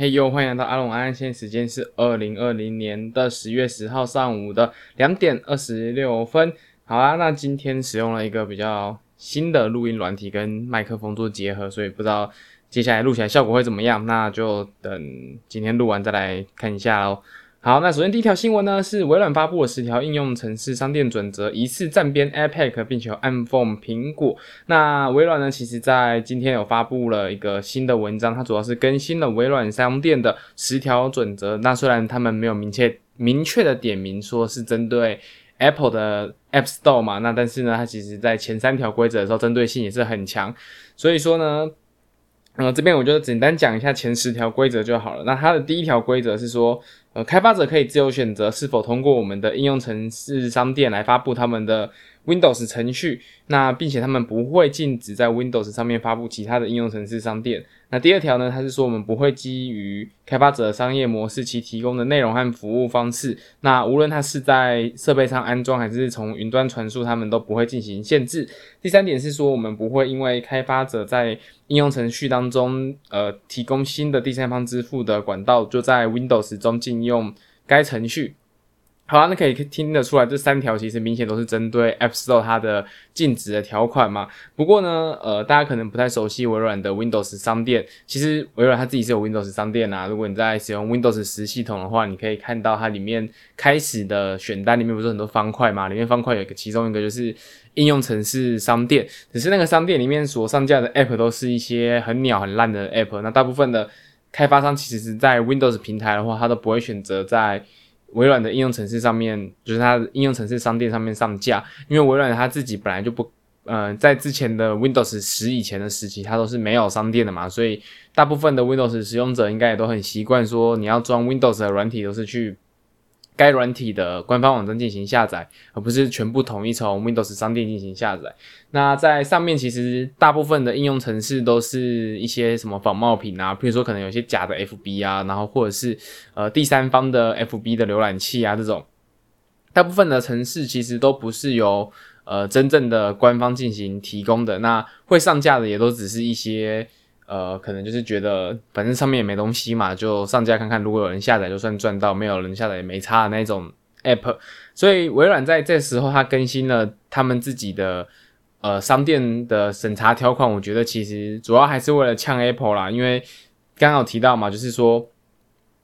嘿呦，欢迎来到阿龙安，现在时间是二零二零年的十月十号上午的两点二十六分。好啊，那今天使用了一个比较新的录音软体跟麦克风做结合，所以不知道接下来录起来效果会怎么样，那就等今天录完再来看一下喽。好，那首先第一条新闻呢，是微软发布了十条应用程式商店准则，疑似站边 APEC，并且有暗讽苹果。那微软呢，其实在今天有发布了一个新的文章，它主要是更新了微软商店的十条准则。那虽然他们没有明确明确的点名说是针对 Apple 的 App Store 嘛，那但是呢，它其实在前三条规则的时候针对性也是很强。所以说呢，呃，这边我就简单讲一下前十条规则就好了。那它的第一条规则是说。呃，开发者可以自由选择是否通过我们的应用程式商店来发布他们的 Windows 程序，那并且他们不会禁止在 Windows 上面发布其他的应用程式商店。那第二条呢，它是说我们不会基于开发者商业模式其提供的内容和服务方式，那无论它是在设备上安装还是从云端传输，他们都不会进行限制。第三点是说我们不会因为开发者在应用程序当中呃提供新的第三方支付的管道，就在 Windows 中禁用该程序。好啊，那可以听得出来，这三条其实明显都是针对 App Store 它的禁止的条款嘛。不过呢，呃，大家可能不太熟悉微软的 Windows 商店。其实微软它自己是有 Windows 商店啊。如果你在使用 Windows 十系统的话，你可以看到它里面开始的选单里面不是很多方块嘛？里面方块有一个，其中一个就是应用程式商店。只是那个商店里面所上架的 App 都是一些很鸟很烂的 App。那大部分的开发商其实是在 Windows 平台的话，它都不会选择在微软的应用程式上面，就是它应用程式商店上面上架，因为微软它自己本来就不，呃，在之前的 Windows 十以前的时期，它都是没有商店的嘛，所以大部分的 Windows 使用者应该也都很习惯说，你要装 Windows 的软体都是去。该软体的官方网站进行下载，而不是全部统一从 Windows 商店进行下载。那在上面其实大部分的应用程式都是一些什么仿冒品啊，比如说可能有些假的 FB 啊，然后或者是呃第三方的 FB 的浏览器啊这种。大部分的程式其实都不是由呃真正的官方进行提供的，那会上架的也都只是一些。呃，可能就是觉得反正上面也没东西嘛，就上架看看。如果有人下载，就算赚到；没有人下载也没差的那种 App。所以微软在这时候，它更新了他们自己的呃商店的审查条款。我觉得其实主要还是为了呛 Apple 啦，因为刚刚有提到嘛，就是说，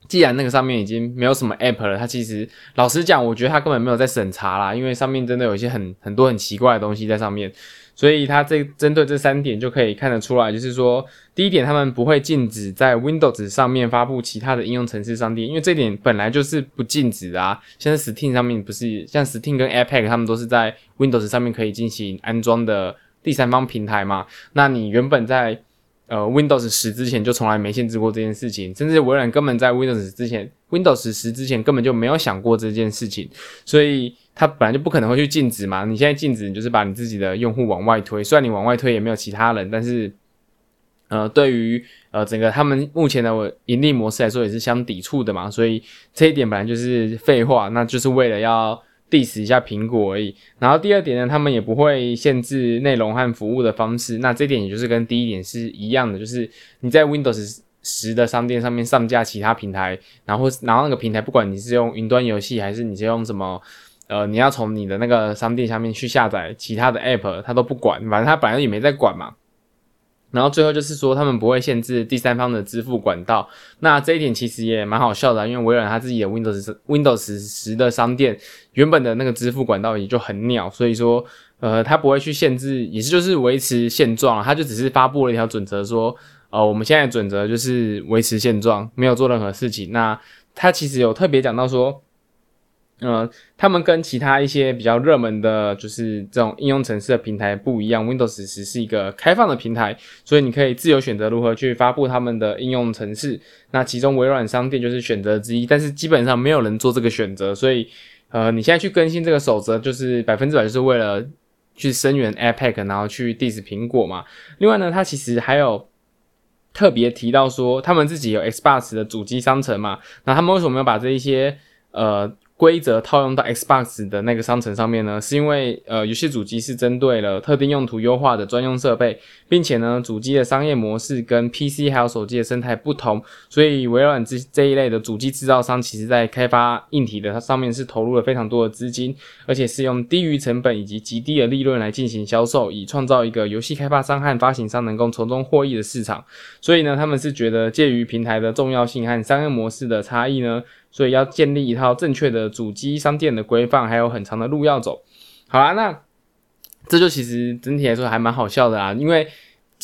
既然那个上面已经没有什么 App 了，它其实老实讲，我觉得它根本没有在审查啦，因为上面真的有一些很很多很奇怪的东西在上面。所以它这针对这三点就可以看得出来，就是说，第一点，他们不会禁止在 Windows 上面发布其他的应用程式商店，因为这点本来就是不禁止的啊。像 Steam 上面不是，像 Steam 跟 APEC 他们都是在 Windows 上面可以进行安装的第三方平台嘛。那你原本在呃 Windows 十之前就从来没限制过这件事情，甚至微软根本在 Windows 之前，Windows 十之前根本就没有想过这件事情，所以。它本来就不可能会去禁止嘛，你现在禁止，你就是把你自己的用户往外推。虽然你往外推也没有其他人，但是，呃，对于呃整个他们目前的盈利模式来说也是相抵触的嘛。所以这一点本来就是废话，那就是为了要 diss 一下苹果而已。然后第二点呢，他们也不会限制内容和服务的方式。那这点也就是跟第一点是一样的，就是你在 Windows 十的商店上面上架其他平台，然后然后那个平台不管你是用云端游戏还是你是用什么。呃，你要从你的那个商店下面去下载其他的 App，他都不管，反正他本来也没在管嘛。然后最后就是说，他们不会限制第三方的支付管道。那这一点其实也蛮好笑的，因为微软他自己的 Windows Windows 十的商店原本的那个支付管道也就很鸟，所以说，呃，他不会去限制，也是就是维持现状，他就只是发布了一条准则，说，呃，我们现在准则就是维持现状，没有做任何事情。那他其实有特别讲到说。呃，他们跟其他一些比较热门的，就是这种应用程式的平台不一样，Windows 十是一个开放的平台，所以你可以自由选择如何去发布他们的应用程式。那其中微软商店就是选择之一，但是基本上没有人做这个选择，所以呃，你现在去更新这个守则，就是百分之百就是为了去声援 APEC，然后去 diss 苹果嘛。另外呢，它其实还有特别提到说，他们自己有 Xbox 的主机商城嘛，那他们为什么要把这一些呃？规则套用到 Xbox 的那个商城上面呢？是因为呃，游戏主机是针对了特定用途优化的专用设备，并且呢，主机的商业模式跟 PC 还有手机的生态不同，所以微软这这一类的主机制造商，其实在开发硬体的它上面是投入了非常多的资金，而且是用低于成本以及极低的利润来进行销售，以创造一个游戏开发商和发行商能够从中获益的市场。所以呢，他们是觉得介于平台的重要性和商业模式的差异呢。所以要建立一套正确的主机商店的规范，还有很长的路要走。好啦，那这就其实整体来说还蛮好笑的啊，因为。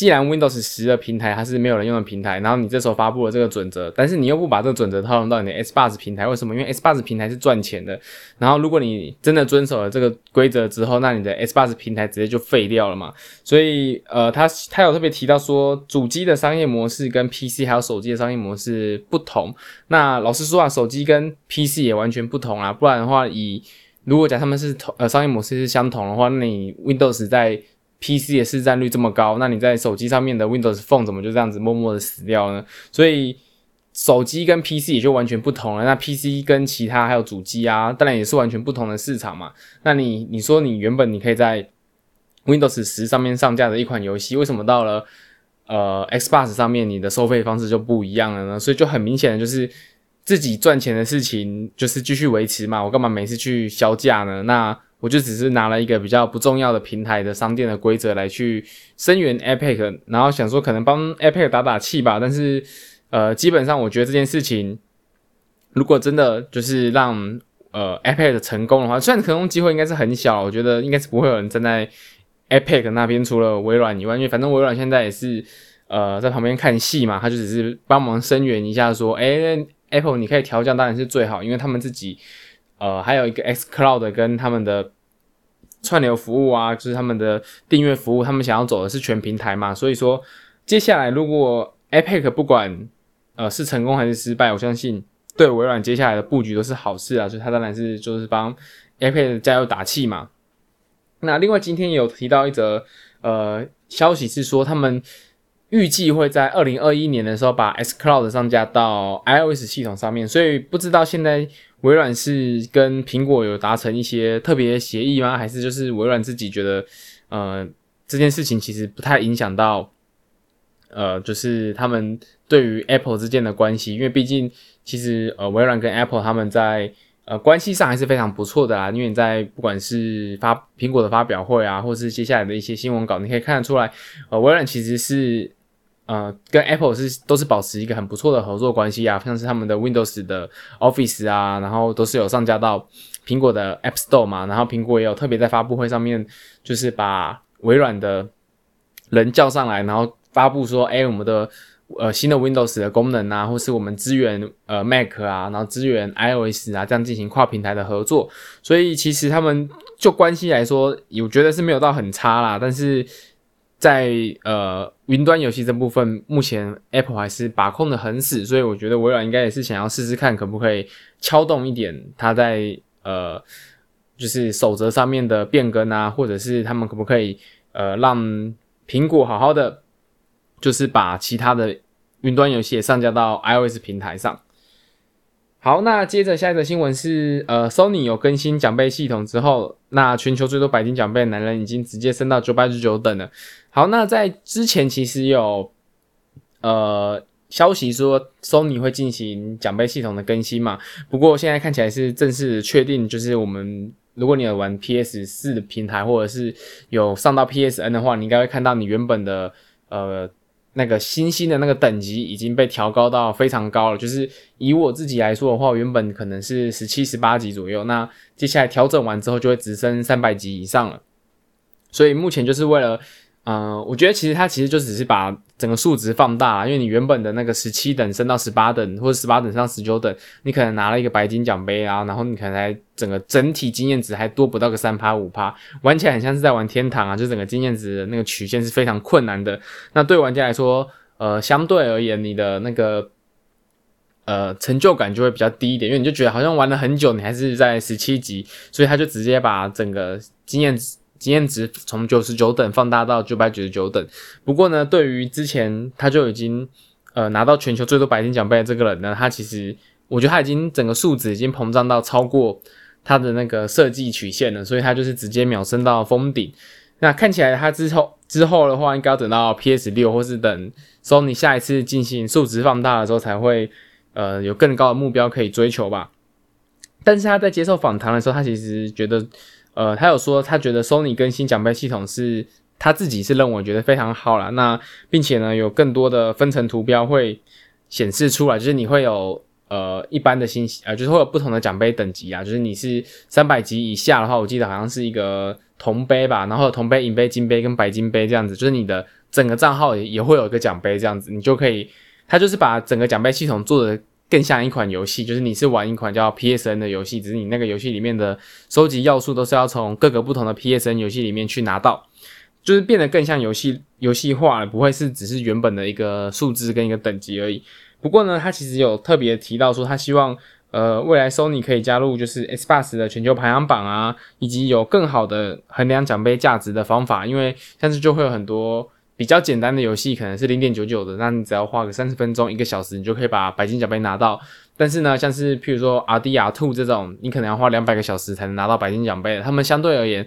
既然 Windows 十的平台它是没有人用的平台，然后你这时候发布了这个准则，但是你又不把这个准则套用到你的 Xbox 平台，为什么？因为 Xbox 平台是赚钱的。然后如果你真的遵守了这个规则之后，那你的 Xbox 平台直接就废掉了嘛。所以呃，他他有特别提到说，主机的商业模式跟 PC 还有手机的商业模式不同。那老实说啊，手机跟 PC 也完全不同啊。不然的话，以如果讲他们是同呃商业模式是相同的话，那你 Windows 在 PC 的市占率这么高，那你在手机上面的 Windows Phone 怎么就这样子默默的死掉呢？所以手机跟 PC 也就完全不同了。那 PC 跟其他还有主机啊，当然也是完全不同的市场嘛。那你你说你原本你可以在 Windows 十上面上架的一款游戏，为什么到了呃 Xbox 上面你的收费方式就不一样了呢？所以就很明显的就是自己赚钱的事情就是继续维持嘛，我干嘛每次去削价呢？那我就只是拿了一个比较不重要的平台的商店的规则来去声援 Epic，然后想说可能帮 Epic 打打气吧。但是，呃，基本上我觉得这件事情，如果真的就是让呃 Epic 成功的话，虽然成功机会应该是很小，我觉得应该是不会有人站在 Epic 那边，除了微软以外，因为反正微软现在也是呃在旁边看戏嘛，他就只是帮忙声援一下，说，诶 Apple 你可以调降，当然是最好，因为他们自己。呃，还有一个 xCloud 跟他们的串流服务啊，就是他们的订阅服务，他们想要走的是全平台嘛，所以说接下来如果 Epic 不管呃是成功还是失败，我相信对微软接下来的布局都是好事啊，所以他当然是就是帮 Epic 加油打气嘛。那另外今天有提到一则呃消息是说他们。预计会在二零二一年的时候把 S Cloud 上架到 iOS 系统上面，所以不知道现在微软是跟苹果有达成一些特别协议吗？还是就是微软自己觉得，呃，这件事情其实不太影响到，呃，就是他们对于 Apple 之间的关系，因为毕竟其实呃微软跟 Apple 他们在呃关系上还是非常不错的啦。因为你在不管是发苹果的发表会啊，或是接下来的一些新闻稿，你可以看得出来，呃，微软其实是。呃，跟 Apple 是都是保持一个很不错的合作关系啊，像是他们的 Windows 的 Office 啊，然后都是有上架到苹果的 App Store 嘛，然后苹果也有特别在发布会上面，就是把微软的人叫上来，然后发布说，哎，我们的呃新的 Windows 的功能啊，或是我们支援呃 Mac 啊，然后支援 iOS 啊，这样进行跨平台的合作，所以其实他们就关系来说，我觉得是没有到很差啦，但是。在呃云端游戏这部分，目前 Apple 还是把控的很死，所以我觉得微软应该也是想要试试看，可不可以敲动一点它在呃就是守则上面的变更啊，或者是他们可不可以呃让苹果好好的就是把其他的云端游戏也上架到 iOS 平台上。好，那接着下一则新闻是，呃，Sony 有更新奖杯系统之后，那全球最多白金奖杯的男人已经直接升到九百九十九等了。好，那在之前其实有呃消息说 Sony 会进行奖杯系统的更新嘛，不过现在看起来是正式确定，就是我们如果你有玩 PS 四的平台，或者是有上到 PSN 的话，你应该会看到你原本的呃。那个星星的那个等级已经被调高到非常高了，就是以我自己来说的话，原本可能是十七、十八级左右，那接下来调整完之后就会直升三百级以上了，所以目前就是为了。嗯、呃，我觉得其实它其实就只是把整个数值放大了，因为你原本的那个十七等升到十八等，或者十八等升到十九等，你可能拿了一个白金奖杯啊，然后你可能还整个整体经验值还多不到个三趴五趴，玩起来很像是在玩天堂啊，就整个经验值的那个曲线是非常困难的。那对玩家来说，呃，相对而言，你的那个呃成就感就会比较低一点，因为你就觉得好像玩了很久，你还是在十七级，所以他就直接把整个经验值。经验值从九十九等放大到九百九十九等。不过呢，对于之前他就已经呃拿到全球最多白金奖杯的这个人呢，他其实我觉得他已经整个数值已经膨胀到超过他的那个设计曲线了，所以他就是直接秒升到封顶。那看起来他之后之后的话，应该要等到 PS 六，或是等 Sony 下一次进行数值放大的时候，才会呃有更高的目标可以追求吧。但是他在接受访谈的时候，他其实觉得，呃，他有说他觉得 Sony 更新奖杯系统是他自己是认为觉得非常好啦。那并且呢，有更多的分层图标会显示出来，就是你会有呃一般的信息，呃，就是会有不同的奖杯等级啊，就是你是三百级以下的话，我记得好像是一个铜杯吧，然后铜杯、银杯、金杯跟白金杯这样子，就是你的整个账号也也会有一个奖杯这样子，你就可以，他就是把整个奖杯系统做的。更像一款游戏，就是你是玩一款叫 PSN 的游戏，只是你那个游戏里面的收集要素都是要从各个不同的 PSN 游戏里面去拿到，就是变得更像游戏游戏化了，不会是只是原本的一个数字跟一个等级而已。不过呢，他其实有特别提到说，他希望呃未来 Sony 可以加入就是 Xbox 的全球排行榜啊，以及有更好的衡量奖杯价值的方法，因为像是就会有很多。比较简单的游戏可能是零点九九的，那你只要花个三十分钟、一个小时，你就可以把白金奖杯拿到。但是呢，像是譬如说 RD R2 这种，你可能要花两百个小时才能拿到白金奖杯。他们相对而言，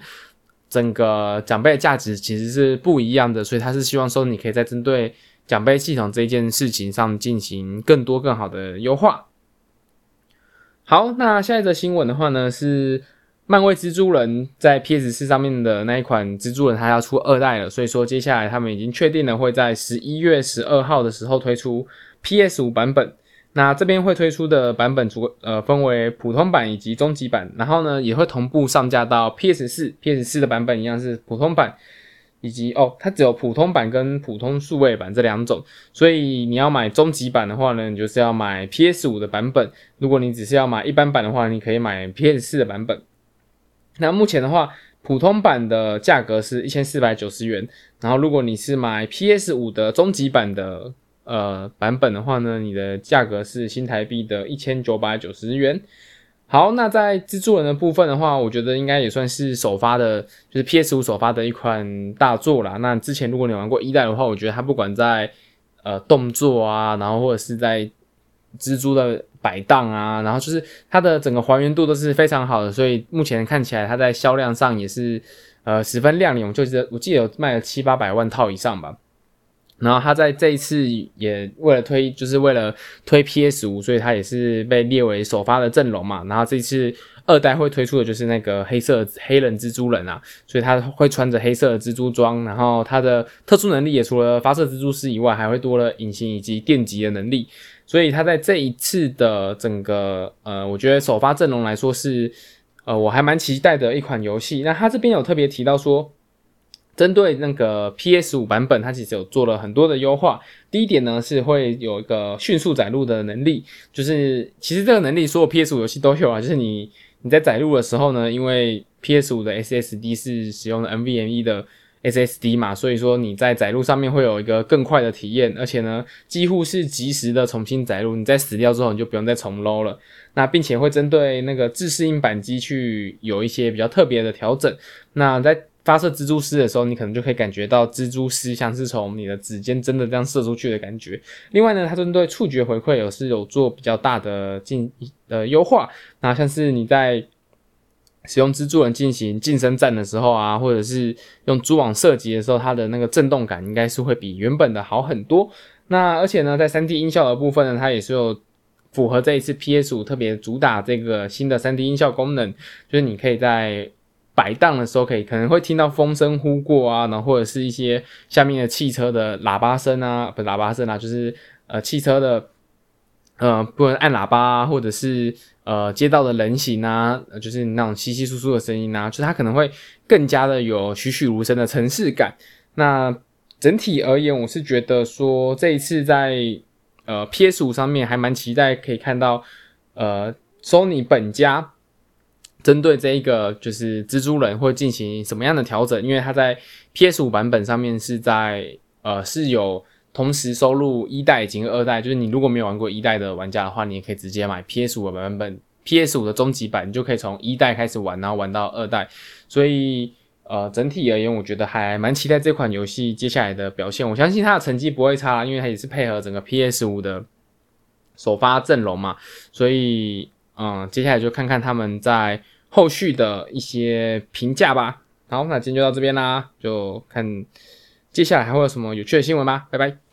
整个奖杯的价值其实是不一样的，所以他是希望说你可以在针对奖杯系统这件事情上进行更多更好的优化。好，那下一则新闻的话呢是。漫威蜘蛛人在 PS 四上面的那一款蜘蛛人，它要出二代了，所以说接下来他们已经确定了会在十一月十二号的时候推出 PS 五版本。那这边会推出的版本主呃分为普通版以及终极版，然后呢也会同步上架到 PS 四，PS 四的版本一样是普通版，以及哦它只有普通版跟普通数位版这两种，所以你要买终极版的话呢，你就是要买 PS 五的版本；如果你只是要买一般版的话，你可以买 PS 四的版本。那目前的话，普通版的价格是一千四百九十元，然后如果你是买 PS 五的终极版的呃版本的话呢，你的价格是新台币的一千九百九十元。好，那在蜘蛛人的部分的话，我觉得应该也算是首发的，就是 PS 五首发的一款大作啦。那之前如果你玩过一代的话，我觉得它不管在呃动作啊，然后或者是在蜘蛛的摆荡啊，然后就是它的整个还原度都是非常好的，所以目前看起来它在销量上也是呃十分亮眼。我就记得我记得有卖了七八百万套以上吧。然后他在这一次也为了推，就是为了推 PS 五，所以他也是被列为首发的阵容嘛。然后这次二代会推出的就是那个黑色黑人蜘蛛人啊，所以他会穿着黑色的蜘蛛装，然后他的特殊能力也除了发射蜘蛛丝以外，还会多了隐形以及电击的能力。所以他在这一次的整个呃，我觉得首发阵容来说是呃，我还蛮期待的一款游戏。那他这边有特别提到说，针对那个 PS 五版本，它其实有做了很多的优化。第一点呢，是会有一个迅速载入的能力，就是其实这个能力所有 PS 五游戏都有啊，就是你你在载入的时候呢，因为 PS 五的 SSD 是使用的 NVMe 的。SSD 嘛，所以说你在载入上面会有一个更快的体验，而且呢，几乎是即时的重新载入。你在死掉之后，你就不用再重 load 了。那并且会针对那个自适应板机去有一些比较特别的调整。那在发射蜘蛛丝的时候，你可能就可以感觉到蜘蛛丝像是从你的指尖真的这样射出去的感觉。另外呢，它针对触觉回馈有是有做比较大的进呃优化。那像是你在使用蜘蛛人进行近身战的时候啊，或者是用蛛网射击的时候，它的那个震动感应该是会比原本的好很多。那而且呢，在 3D 音效的部分呢，它也是有符合这一次 PS5 特别主打这个新的 3D 音效功能，就是你可以在摆荡的时候，可以可能会听到风声呼过啊，然后或者是一些下面的汽车的喇叭声啊，不喇叭声啊，就是呃汽车的呃不能按喇叭啊，或者是。呃，街道的人行啊，就是那种稀稀疏疏的声音啊，就是它可能会更加的有栩栩如生的城市感。那整体而言，我是觉得说这一次在呃 PS 五上面还蛮期待可以看到呃 Sony 本家针对这一个就是蜘蛛人会进行什么样的调整，因为它在 PS 五版本上面是在呃是有。同时收录一代以及二代，就是你如果没有玩过一代的玩家的话，你也可以直接买 PS 五的版本，PS 五的终极版，你就可以从一代开始玩，然后玩到二代。所以，呃，整体而言，我觉得还蛮期待这款游戏接下来的表现。我相信它的成绩不会差，因为它也是配合整个 PS 五的首发阵容嘛，所以嗯，接下来就看看他们在后续的一些评价吧。好，那今天就到这边啦，就看接下来还会有什么有趣的新闻吧，拜拜。